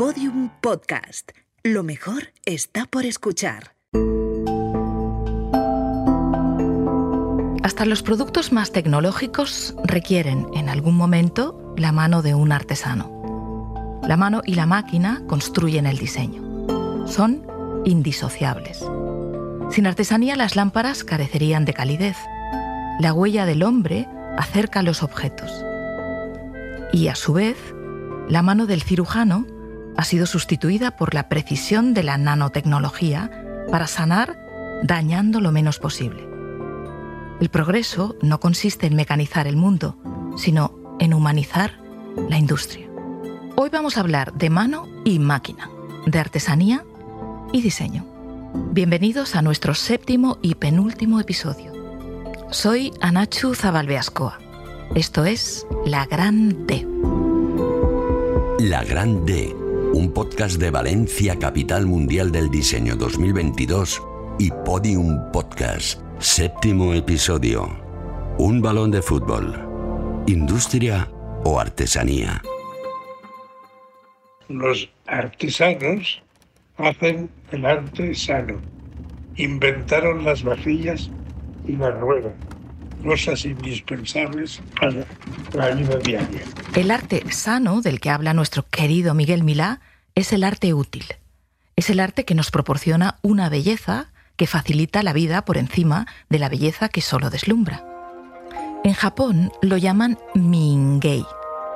Podium Podcast. Lo mejor está por escuchar. Hasta los productos más tecnológicos requieren en algún momento la mano de un artesano. La mano y la máquina construyen el diseño. Son indisociables. Sin artesanía las lámparas carecerían de calidez. La huella del hombre acerca los objetos. Y a su vez, la mano del cirujano ha sido sustituida por la precisión de la nanotecnología para sanar dañando lo menos posible. El progreso no consiste en mecanizar el mundo, sino en humanizar la industria. Hoy vamos a hablar de mano y máquina, de artesanía y diseño. Bienvenidos a nuestro séptimo y penúltimo episodio. Soy Anachu Zabalbeascoa. Esto es La Gran D. La Gran D, un podcast de Valencia, capital mundial del diseño 2022 y Podium Podcast Séptimo episodio. Un balón de fútbol. ¿Industria o artesanía? Los artesanos hacen el arte sano. Inventaron las vajillas y la rueda, cosas indispensables para la vida diaria. El arte sano del que habla nuestro querido Miguel Milá es el arte útil. Es el arte que nos proporciona una belleza que facilita la vida por encima de la belleza que solo deslumbra. En Japón lo llaman mingei.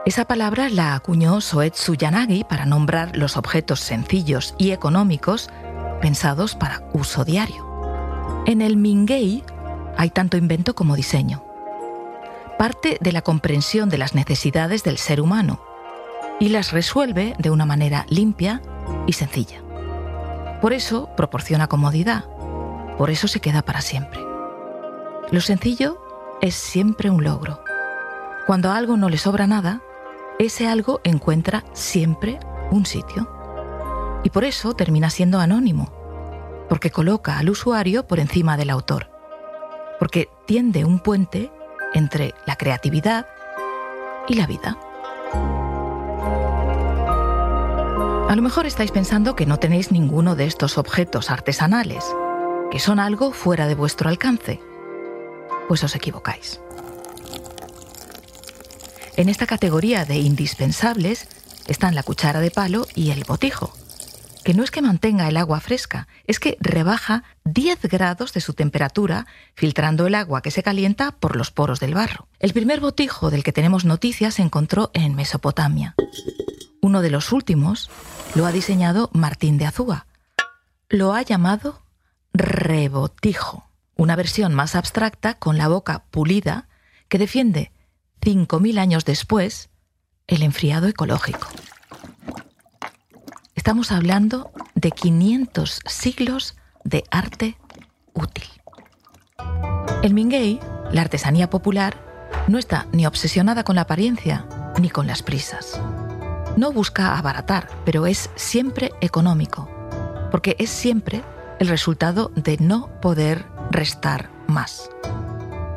Esa palabra la acuñó Soetsu Yanagi para nombrar los objetos sencillos y económicos pensados para uso diario. En el mingei hay tanto invento como diseño. Parte de la comprensión de las necesidades del ser humano y las resuelve de una manera limpia y sencilla. Por eso proporciona comodidad, por eso se queda para siempre. Lo sencillo es siempre un logro. Cuando a algo no le sobra nada, ese algo encuentra siempre un sitio. Y por eso termina siendo anónimo, porque coloca al usuario por encima del autor, porque tiende un puente entre la creatividad y la vida. A lo mejor estáis pensando que no tenéis ninguno de estos objetos artesanales que son algo fuera de vuestro alcance. Pues os equivocáis. En esta categoría de indispensables están la cuchara de palo y el botijo, que no es que mantenga el agua fresca, es que rebaja 10 grados de su temperatura filtrando el agua que se calienta por los poros del barro. El primer botijo del que tenemos noticias se encontró en Mesopotamia. Uno de los últimos lo ha diseñado Martín de Azúa. Lo ha llamado rebotijo, una versión más abstracta con la boca pulida que defiende, 5.000 años después, el enfriado ecológico. Estamos hablando de 500 siglos de arte útil. El Mingei, la artesanía popular, no está ni obsesionada con la apariencia ni con las prisas. No busca abaratar, pero es siempre económico, porque es siempre el resultado de no poder restar más.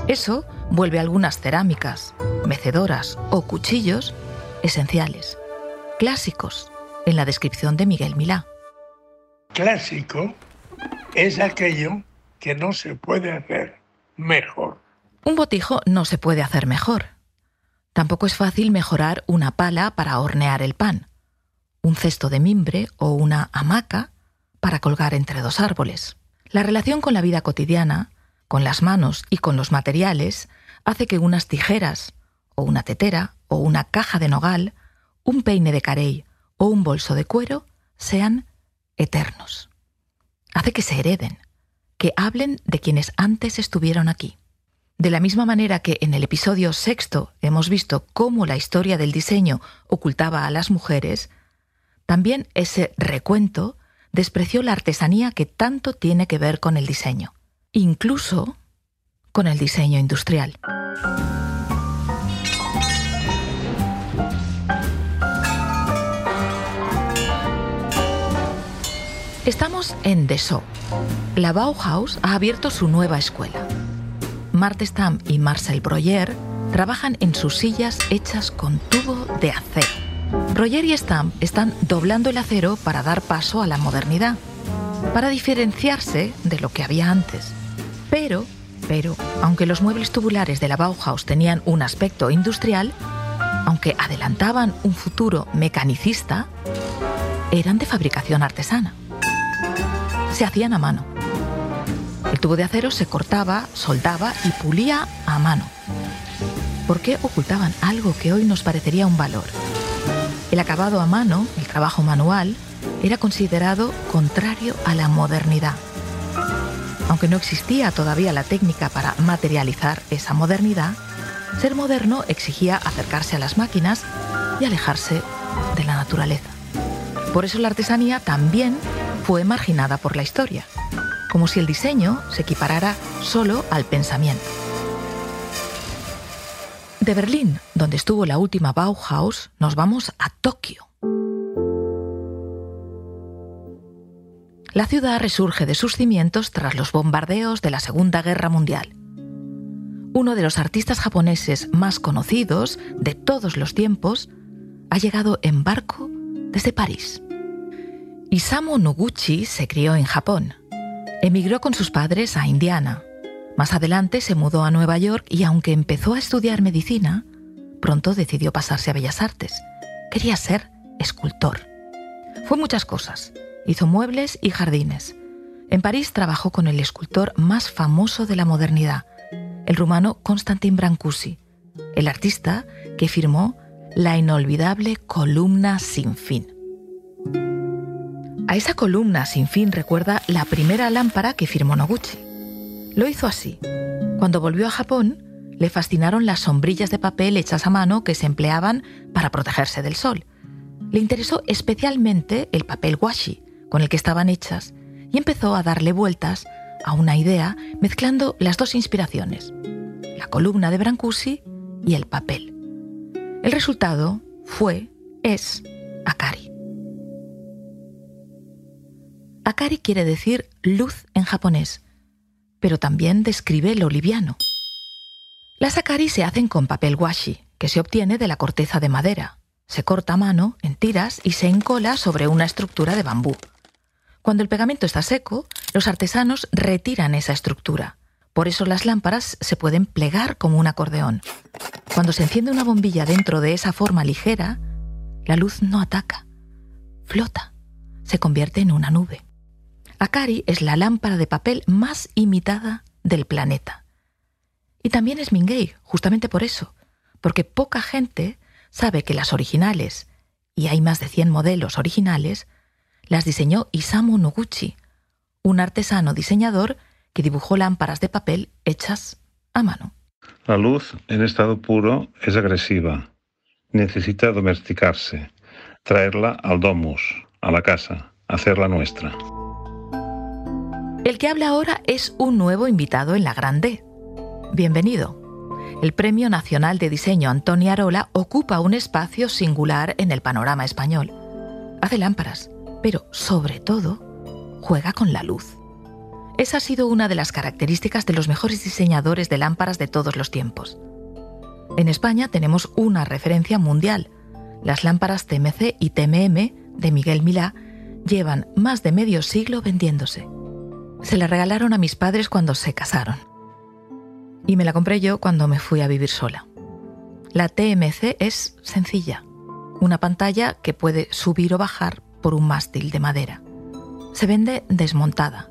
Eso vuelve algunas cerámicas, mecedoras o cuchillos esenciales, clásicos en la descripción de Miguel Milá. Clásico es aquello que no se puede hacer mejor. Un botijo no se puede hacer mejor. Tampoco es fácil mejorar una pala para hornear el pan, un cesto de mimbre o una hamaca para colgar entre dos árboles. La relación con la vida cotidiana, con las manos y con los materiales, hace que unas tijeras, o una tetera, o una caja de nogal, un peine de carey o un bolso de cuero sean eternos. Hace que se hereden, que hablen de quienes antes estuvieron aquí. De la misma manera que en el episodio sexto hemos visto cómo la historia del diseño ocultaba a las mujeres, también ese recuento despreció la artesanía que tanto tiene que ver con el diseño, incluso con el diseño industrial. Estamos en Dessau. La Bauhaus ha abierto su nueva escuela. Marthe Stamm y Marcel Breuer trabajan en sus sillas hechas con tubo de acero Roger y Stamp están doblando el acero para dar paso a la modernidad, para diferenciarse de lo que había antes. Pero, pero, aunque los muebles tubulares de la Bauhaus tenían un aspecto industrial, aunque adelantaban un futuro mecanicista, eran de fabricación artesana. Se hacían a mano. El tubo de acero se cortaba, soldaba y pulía a mano. ¿Por qué ocultaban algo que hoy nos parecería un valor? El acabado a mano, el trabajo manual, era considerado contrario a la modernidad. Aunque no existía todavía la técnica para materializar esa modernidad, ser moderno exigía acercarse a las máquinas y alejarse de la naturaleza. Por eso la artesanía también fue marginada por la historia, como si el diseño se equiparara solo al pensamiento. De Berlín, donde estuvo la última Bauhaus, nos vamos a Tokio. La ciudad resurge de sus cimientos tras los bombardeos de la Segunda Guerra Mundial. Uno de los artistas japoneses más conocidos de todos los tiempos ha llegado en barco desde París. Isamu Noguchi se crió en Japón. Emigró con sus padres a Indiana, más adelante se mudó a Nueva York y aunque empezó a estudiar medicina, pronto decidió pasarse a Bellas Artes. Quería ser escultor. Fue muchas cosas. Hizo muebles y jardines. En París trabajó con el escultor más famoso de la modernidad, el rumano Constantin Brancusi, el artista que firmó la inolvidable columna sin fin. A esa columna sin fin recuerda la primera lámpara que firmó Noguchi. Lo hizo así. Cuando volvió a Japón, le fascinaron las sombrillas de papel hechas a mano que se empleaban para protegerse del sol. Le interesó especialmente el papel washi, con el que estaban hechas, y empezó a darle vueltas a una idea mezclando las dos inspiraciones, la columna de Brancusi y el papel. El resultado fue, es, Akari. Akari quiere decir luz en japonés, pero también describe lo liviano. Las akari se hacen con papel washi, que se obtiene de la corteza de madera. Se corta a mano, en tiras, y se encola sobre una estructura de bambú. Cuando el pegamento está seco, los artesanos retiran esa estructura. Por eso las lámparas se pueden plegar como un acordeón. Cuando se enciende una bombilla dentro de esa forma ligera, la luz no ataca, flota, se convierte en una nube. Akari es la lámpara de papel más imitada del planeta. Y también es Mingei, justamente por eso, porque poca gente sabe que las originales, y hay más de 100 modelos originales, las diseñó Isamu Noguchi, un artesano diseñador que dibujó lámparas de papel hechas a mano. La luz en estado puro es agresiva. Necesita domesticarse, traerla al domus, a la casa, hacerla nuestra. El que habla ahora es un nuevo invitado en la Grande. Bienvenido. El Premio Nacional de Diseño Antonio Arola ocupa un espacio singular en el panorama español. Hace lámparas, pero sobre todo juega con la luz. Esa ha sido una de las características de los mejores diseñadores de lámparas de todos los tiempos. En España tenemos una referencia mundial. Las lámparas TMC y TMM de Miguel Milá llevan más de medio siglo vendiéndose. Se la regalaron a mis padres cuando se casaron. Y me la compré yo cuando me fui a vivir sola. La TMC es sencilla, una pantalla que puede subir o bajar por un mástil de madera. Se vende desmontada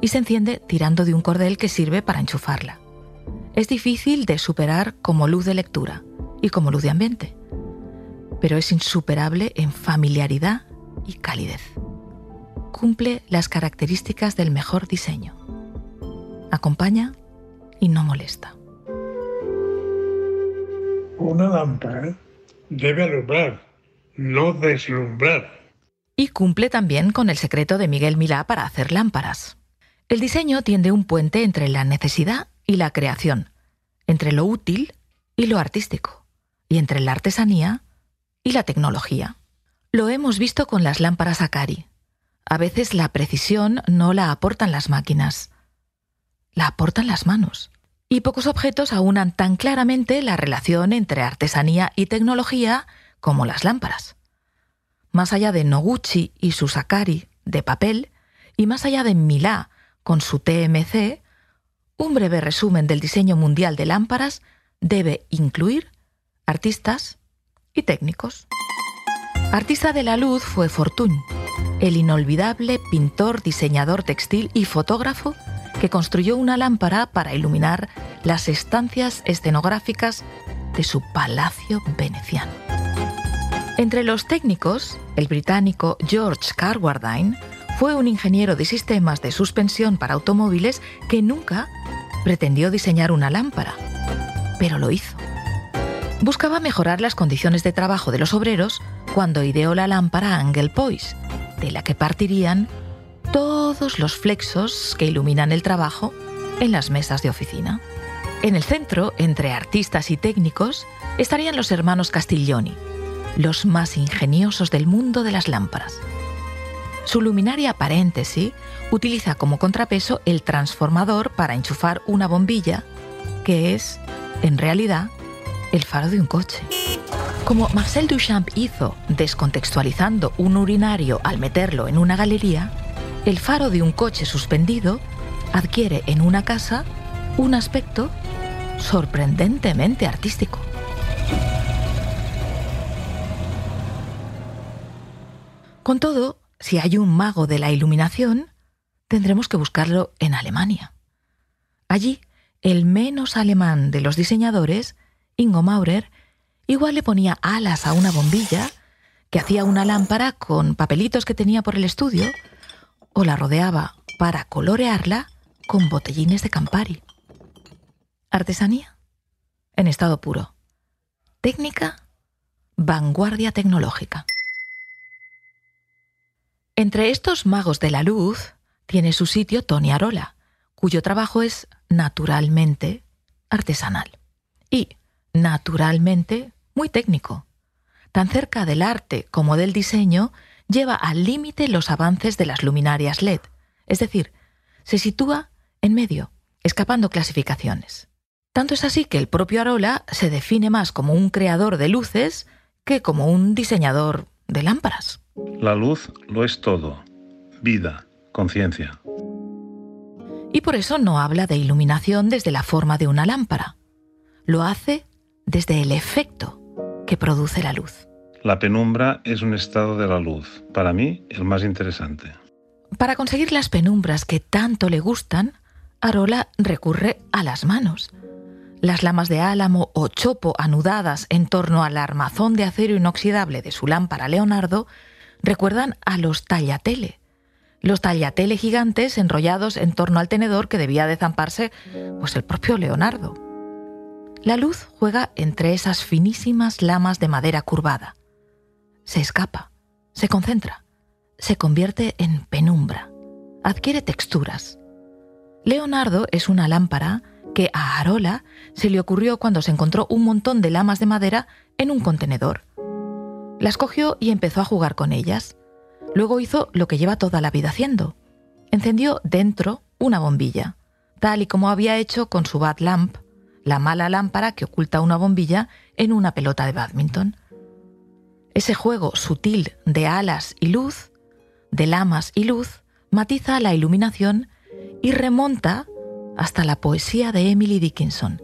y se enciende tirando de un cordel que sirve para enchufarla. Es difícil de superar como luz de lectura y como luz de ambiente, pero es insuperable en familiaridad y calidez cumple las características del mejor diseño. Acompaña y no molesta. Una lámpara debe alumbrar, no deslumbrar. Y cumple también con el secreto de Miguel Milá para hacer lámparas. El diseño tiende un puente entre la necesidad y la creación, entre lo útil y lo artístico, y entre la artesanía y la tecnología. Lo hemos visto con las lámparas Akari, a veces la precisión no la aportan las máquinas, la aportan las manos. Y pocos objetos aunan tan claramente la relación entre artesanía y tecnología como las lámparas. más allá de Noguchi y su Sakari de papel, y más allá de Milá con su TMC, un breve resumen del diseño mundial de lámparas debe incluir artistas y técnicos. Artista de la luz fue Fortuny, el inolvidable pintor, diseñador textil y fotógrafo que construyó una lámpara para iluminar las estancias escenográficas de su palacio veneciano. Entre los técnicos, el británico George Carwardine fue un ingeniero de sistemas de suspensión para automóviles que nunca pretendió diseñar una lámpara, pero lo hizo. Buscaba mejorar las condiciones de trabajo de los obreros cuando ideó la lámpara Angel Poise, de la que partirían todos los flexos que iluminan el trabajo en las mesas de oficina. En el centro, entre artistas y técnicos, estarían los hermanos Castiglioni, los más ingeniosos del mundo de las lámparas. Su luminaria paréntesis utiliza como contrapeso el transformador para enchufar una bombilla, que es, en realidad, el faro de un coche. Como Marcel Duchamp hizo descontextualizando un urinario al meterlo en una galería, el faro de un coche suspendido adquiere en una casa un aspecto sorprendentemente artístico. Con todo, si hay un mago de la iluminación, tendremos que buscarlo en Alemania. Allí, el menos alemán de los diseñadores, Ingo Maurer, igual le ponía alas a una bombilla, que hacía una lámpara con papelitos que tenía por el estudio, o la rodeaba para colorearla con botellines de Campari. Artesanía en estado puro. Técnica, vanguardia tecnológica. Entre estos magos de la luz tiene su sitio Tony Arola, cuyo trabajo es naturalmente artesanal y naturalmente muy técnico. Tan cerca del arte como del diseño, lleva al límite los avances de las luminarias LED, es decir, se sitúa en medio, escapando clasificaciones. Tanto es así que el propio Arola se define más como un creador de luces que como un diseñador de lámparas. La luz lo es todo. Vida, conciencia. Y por eso no habla de iluminación desde la forma de una lámpara. Lo hace desde el efecto que produce la luz. La penumbra es un estado de la luz, para mí el más interesante. Para conseguir las penumbras que tanto le gustan, Arola recurre a las manos. Las lamas de álamo o chopo anudadas en torno al armazón de acero inoxidable de su lámpara Leonardo recuerdan a los tallatele. Los tallatele gigantes enrollados en torno al tenedor que debía de zamparse pues el propio Leonardo. La luz juega entre esas finísimas lamas de madera curvada. Se escapa, se concentra, se convierte en penumbra, adquiere texturas. Leonardo es una lámpara que a Arola se le ocurrió cuando se encontró un montón de lamas de madera en un contenedor las cogió y empezó a jugar con ellas. Luego hizo lo que lleva toda la vida haciendo. Encendió dentro una bombilla, tal y como había hecho con su Bad Lamp, la mala lámpara que oculta una bombilla en una pelota de badminton. Ese juego sutil de alas y luz, de lamas y luz, matiza la iluminación y remonta hasta la poesía de Emily Dickinson,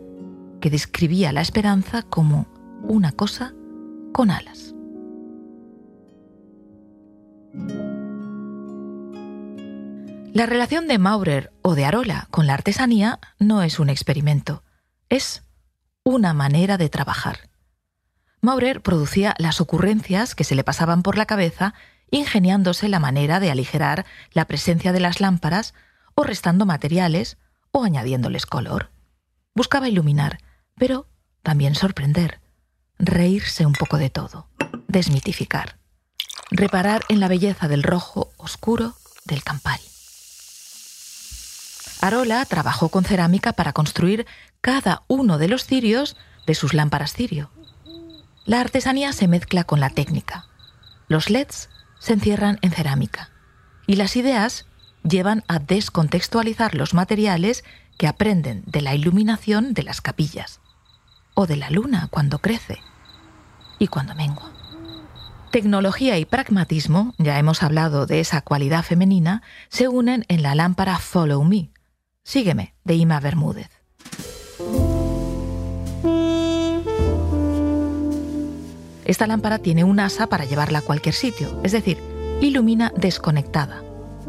que describía la esperanza como una cosa con alas. La relación de Maurer o de Arola con la artesanía no es un experimento, es una manera de trabajar. Maurer producía las ocurrencias que se le pasaban por la cabeza ingeniándose la manera de aligerar la presencia de las lámparas o restando materiales o añadiéndoles color. Buscaba iluminar, pero también sorprender, reírse un poco de todo, desmitificar, reparar en la belleza del rojo oscuro del Campari. Arola trabajó con cerámica para construir cada uno de los cirios de sus lámparas cirio. La artesanía se mezcla con la técnica. Los LEDs se encierran en cerámica y las ideas llevan a descontextualizar los materiales que aprenden de la iluminación de las capillas o de la luna cuando crece y cuando mengua. Tecnología y pragmatismo, ya hemos hablado de esa cualidad femenina, se unen en la lámpara Follow Me. Sígueme, de Ima Bermúdez. Esta lámpara tiene un asa para llevarla a cualquier sitio, es decir, ilumina desconectada.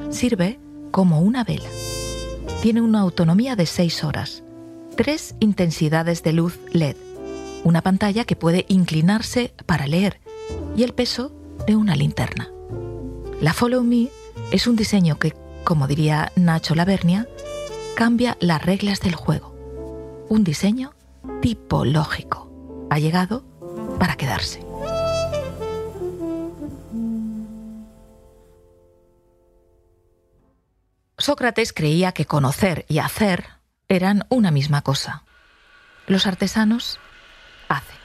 Sirve como una vela. Tiene una autonomía de 6 horas, tres intensidades de luz LED, una pantalla que puede inclinarse para leer y el peso de una linterna. La Follow Me es un diseño que, como diría Nacho Lavernia, cambia las reglas del juego. Un diseño tipológico. Ha llegado para quedarse. Sócrates creía que conocer y hacer eran una misma cosa. Los artesanos hacen.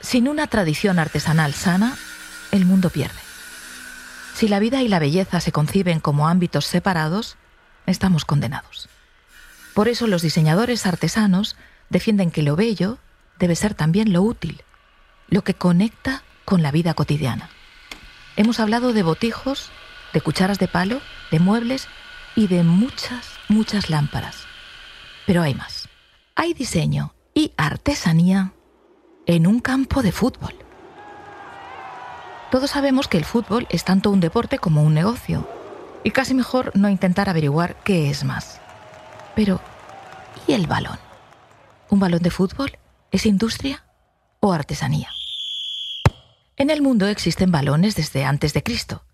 Sin una tradición artesanal sana, el mundo pierde. Si la vida y la belleza se conciben como ámbitos separados, estamos condenados. Por eso los diseñadores artesanos defienden que lo bello debe ser también lo útil, lo que conecta con la vida cotidiana. Hemos hablado de botijos, de cucharas de palo, de muebles y de muchas, muchas lámparas. Pero hay más. Hay diseño y artesanía en un campo de fútbol. Todos sabemos que el fútbol es tanto un deporte como un negocio, y casi mejor no intentar averiguar qué es más. Pero, ¿y el balón? ¿Un balón de fútbol es industria o artesanía? En el mundo existen balones desde antes de Cristo.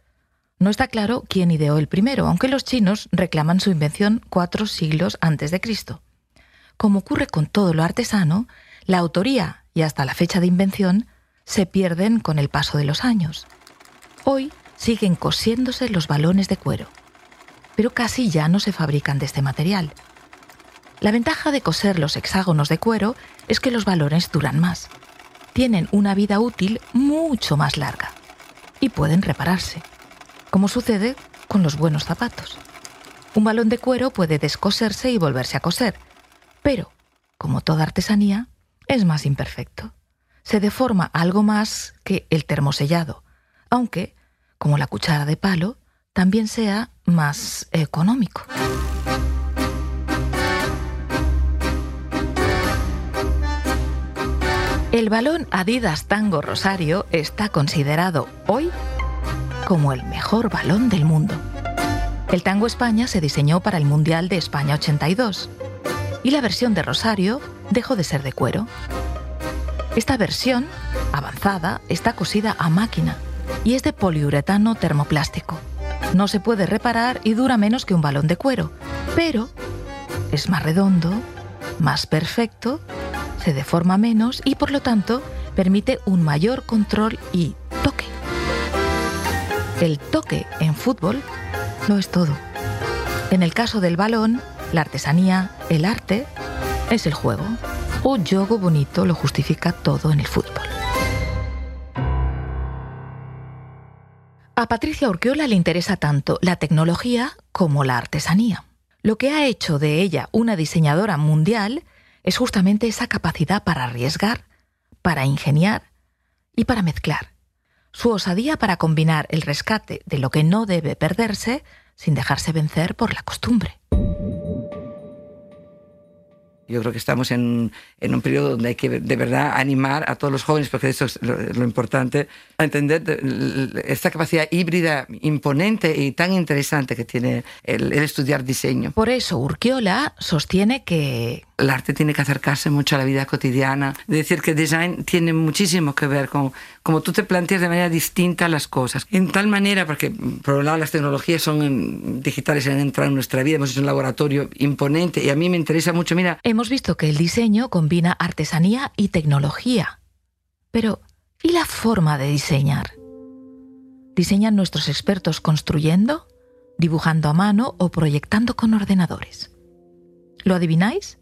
No está claro quién ideó el primero, aunque los chinos reclaman su invención cuatro siglos antes de Cristo. Como ocurre con todo lo artesano, la autoría y hasta la fecha de invención se pierden con el paso de los años. Hoy siguen cosiéndose los balones de cuero, pero casi ya no se fabrican de este material. La ventaja de coser los hexágonos de cuero es que los balones duran más, tienen una vida útil mucho más larga y pueden repararse, como sucede con los buenos zapatos. Un balón de cuero puede descoserse y volverse a coser, pero, como toda artesanía, es más imperfecto. Se deforma algo más que el termosellado, aunque, como la cuchara de palo, también sea más económico. El balón Adidas Tango Rosario está considerado hoy como el mejor balón del mundo. El Tango España se diseñó para el Mundial de España 82 y la versión de Rosario dejó de ser de cuero. Esta versión, avanzada, está cosida a máquina y es de poliuretano termoplástico. No se puede reparar y dura menos que un balón de cuero, pero es más redondo, más perfecto, se deforma menos y por lo tanto permite un mayor control y toque. El toque en fútbol no es todo. En el caso del balón, la artesanía, el arte, es el juego. Un juego bonito lo justifica todo en el fútbol. A Patricia Urquiola le interesa tanto la tecnología como la artesanía. Lo que ha hecho de ella una diseñadora mundial es justamente esa capacidad para arriesgar, para ingeniar y para mezclar. Su osadía para combinar el rescate de lo que no debe perderse sin dejarse vencer por la costumbre. Yo creo que estamos en, en, un periodo donde hay que de verdad animar a todos los jóvenes, porque eso es lo, importante, a entender esta capacidad híbrida imponente y tan interesante que tiene el, el estudiar diseño. Por eso Urquiola sostiene que el arte tiene que acercarse mucho a la vida cotidiana. Es decir, que design tiene muchísimo que ver con cómo tú te planteas de manera distinta las cosas. En tal manera, porque por un lado las tecnologías son digitales, han entrado en nuestra vida, hemos hecho un laboratorio imponente y a mí me interesa mucho, mira... Hemos visto que el diseño combina artesanía y tecnología. Pero, ¿y la forma de diseñar? ¿Diseñan nuestros expertos construyendo, dibujando a mano o proyectando con ordenadores? ¿Lo adivináis?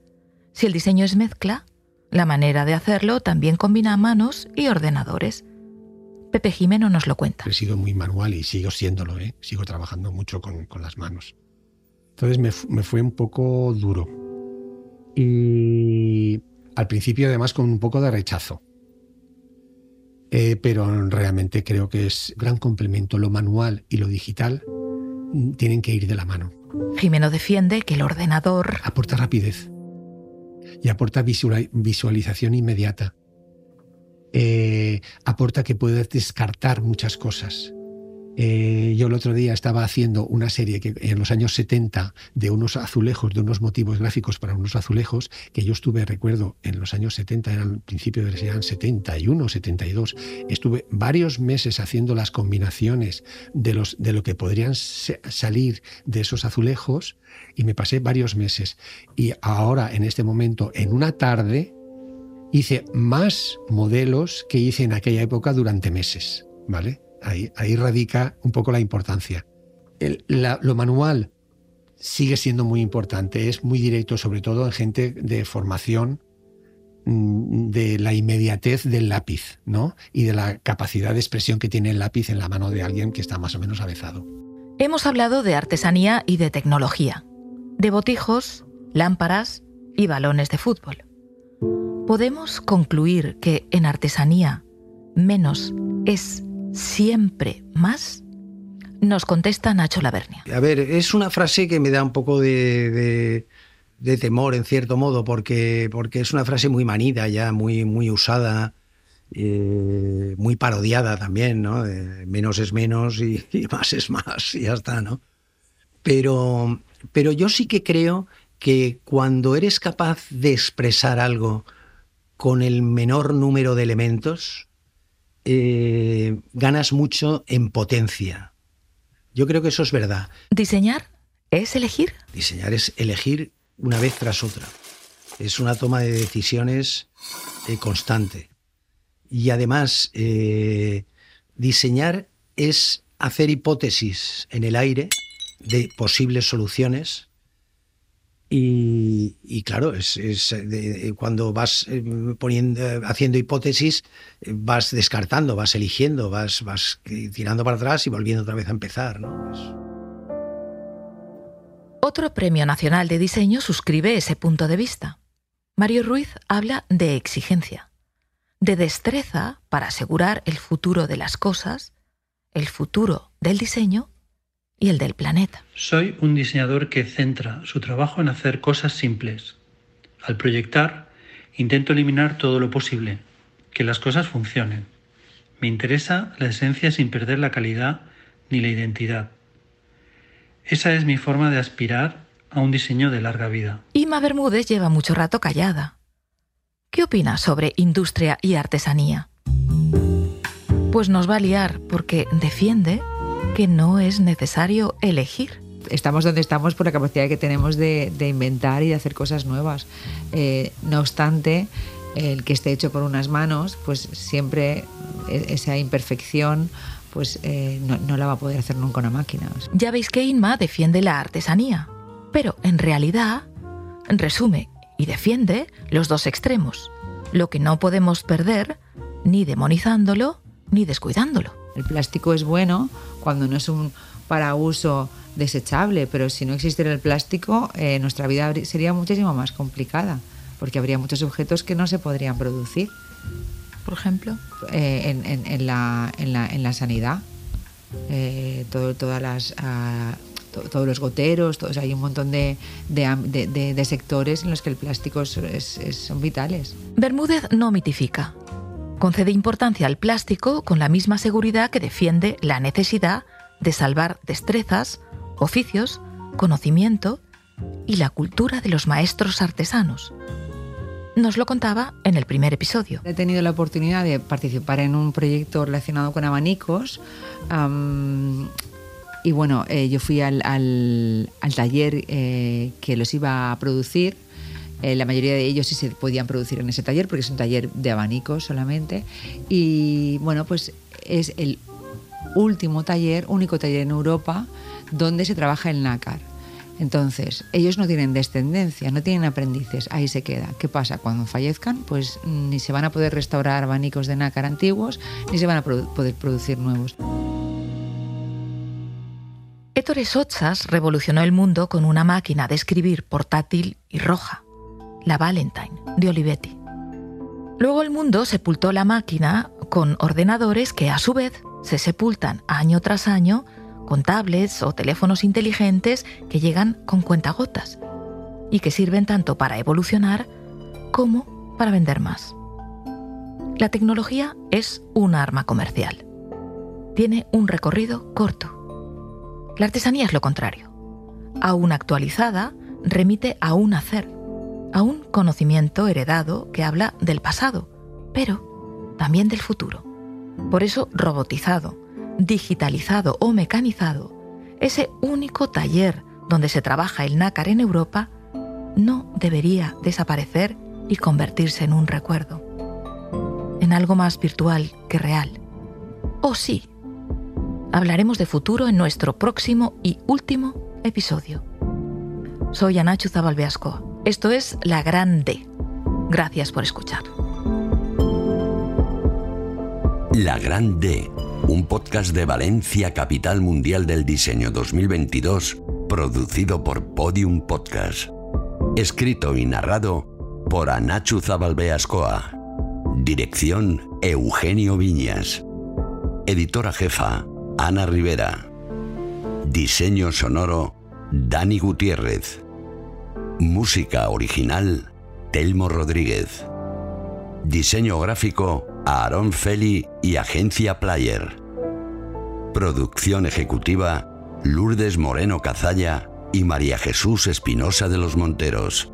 Si el diseño es mezcla, la manera de hacerlo también combina manos y ordenadores. Pepe Jimeno nos lo cuenta. He sido muy manual y sigo siéndolo, ¿eh? sigo trabajando mucho con, las manos. Entonces me, me, fue un poco duro. Y al principio además con un poco de rechazo. Eh, pero realmente creo que es gran complemento. Lo manual y lo digital mm, tienen que ir de la mano. Jimeno defiende que el ordenador aporta rapidez y aporta visualización inmediata. Eh, aporta que puedes descartar muchas cosas. Eh, yo el otro día estaba haciendo una serie que en los años 70 de unos azulejos, de unos motivos gráficos para unos azulejos, que yo estuve, recuerdo, en los años 70, eran principio de eran 71, 72, estuve varios meses haciendo las combinaciones de, los, de lo que podrían salir de esos azulejos y me pasé varios meses. Y ahora, en este momento, en una tarde, hice más modelos que hice en aquella época durante meses, ¿vale? Ahí, radica un poco la importancia. lo manual sigue siendo muy importante, es muy directo, sobre todo en gente de formación mm, de la inmediatez del lápiz, ¿no? Y de la capacidad de expresión que tiene el lápiz en la mano de alguien que está más o menos avezado. Hemos hablado de artesanía y de tecnología, de botijos, lámparas y balones de fútbol. ¿Podemos concluir que en artesanía menos es siempre más? Nos contesta Nacho Lavernia. A ver, es una frase que me da un poco de, temor en cierto modo, porque, porque es una frase muy manida ya, muy, muy usada, eh, muy parodiada también, ¿no? menos es menos y, más es más y ya está, ¿no? Pero, pero yo sí que creo que cuando eres capaz de expresar algo con el menor número de elementos, eh, ganas mucho en potencia. Yo creo que eso es verdad. ¿Diseñar es elegir? Diseñar es elegir una vez tras otra. Es una toma de decisiones eh, constante. Y además, eh, diseñar es hacer hipótesis en el aire de posibles soluciones y, claro, es, cuando vas eh, poniendo, haciendo hipótesis, eh, vas descartando, vas eligiendo, vas, tirando para atrás y volviendo otra vez a empezar. Otro premio nacional de diseño suscribe ese punto de vista. Mario Ruiz habla de exigencia, de destreza para asegurar el futuro de las cosas, el futuro del diseño y el del planeta. Soy un diseñador que centra su trabajo en hacer cosas simples. Al proyectar, intento eliminar todo lo posible, que las cosas funcionen. Me interesa la esencia sin perder la calidad ni la identidad. Esa es mi forma de aspirar a un diseño de larga vida. Ima Bermúdez lleva mucho rato callada. ¿Qué opina sobre industria y artesanía? Pues nos va a liar porque defiende que no es necesario elegir. Estamos donde estamos por la capacidad que tenemos de, inventar y de hacer cosas nuevas. Eh, no obstante, el que esté hecho por unas manos, pues siempre e, esa imperfección pues eh, no, la va a poder hacer nunca una máquina. Ya veis que Inma defiende la artesanía, pero en realidad resume y defiende los dos extremos, lo que no podemos perder ni demonizándolo ni descuidándolo. El plástico es bueno cuando no es un para uso desechable, pero si no existiera el plástico, eh, nuestra vida sería muchísimo más complicada, porque habría muchos objetos que no se podrían producir. Por ejemplo, eh, en, la, en, la, sanidad, eh, todo, todas las, ah, todos los goteros, todos, hay un montón de, de, sectores en los que el plástico son vitales. Bermúdez no mitifica concede importancia al plástico con la misma seguridad que defiende la necesidad de salvar destrezas, oficios, conocimiento y la cultura de los maestros artesanos. Nos lo contaba en el primer episodio. He tenido la oportunidad de participar en un proyecto relacionado con abanicos. y bueno, eh, yo fui al, taller eh, que los iba a producir eh, la mayoría de ellos sí se podían producir en ese taller porque es un taller de abanicos solamente. Y bueno, pues es el último taller, único taller en Europa donde se trabaja el nácar. Entonces, ellos no tienen descendencia, no tienen aprendices, ahí se queda. ¿Qué pasa? Cuando fallezcan, pues ni se van a poder restaurar abanicos de nácar antiguos, ni se van a poder producir nuevos. Ettore Sochas revolucionó el mundo con una máquina de escribir portátil y roja la Valentine de Olivetti. Luego el mundo sepultó la máquina con ordenadores que a su vez se sepultan año tras año con tablets o teléfonos inteligentes que llegan con cuentagotas y que sirven tanto para evolucionar como para vender más. La tecnología es un arma comercial. Tiene un recorrido corto. La artesanía es lo contrario. Aún actualizada, remite a un hacer, a un conocimiento heredado que habla del pasado, pero también del futuro. Por eso, robotizado, digitalizado o mecanizado, ese único taller donde se trabaja el nácar en Europa no debería desaparecer y convertirse en un recuerdo, en algo más virtual que real. O sí, hablaremos de futuro en nuestro próximo y último episodio. Soy Anachu Zabalbeasco. Esto es La Grande. Gracias por escuchar. La Grande, un podcast de Valencia, capital mundial del diseño 2022, producido por Podium Podcast. Escrito y narrado por Anachu Zabalbeascoa. Dirección Eugenio Viñas. Editora jefa Ana Rivera. Diseño sonoro Dani Gutiérrez. Música original Telmo Rodríguez. Diseño gráfico Aaron Feli y Agencia Player. Producción ejecutiva Lourdes Moreno Cazalla y María Jesús Espinosa de los Monteros.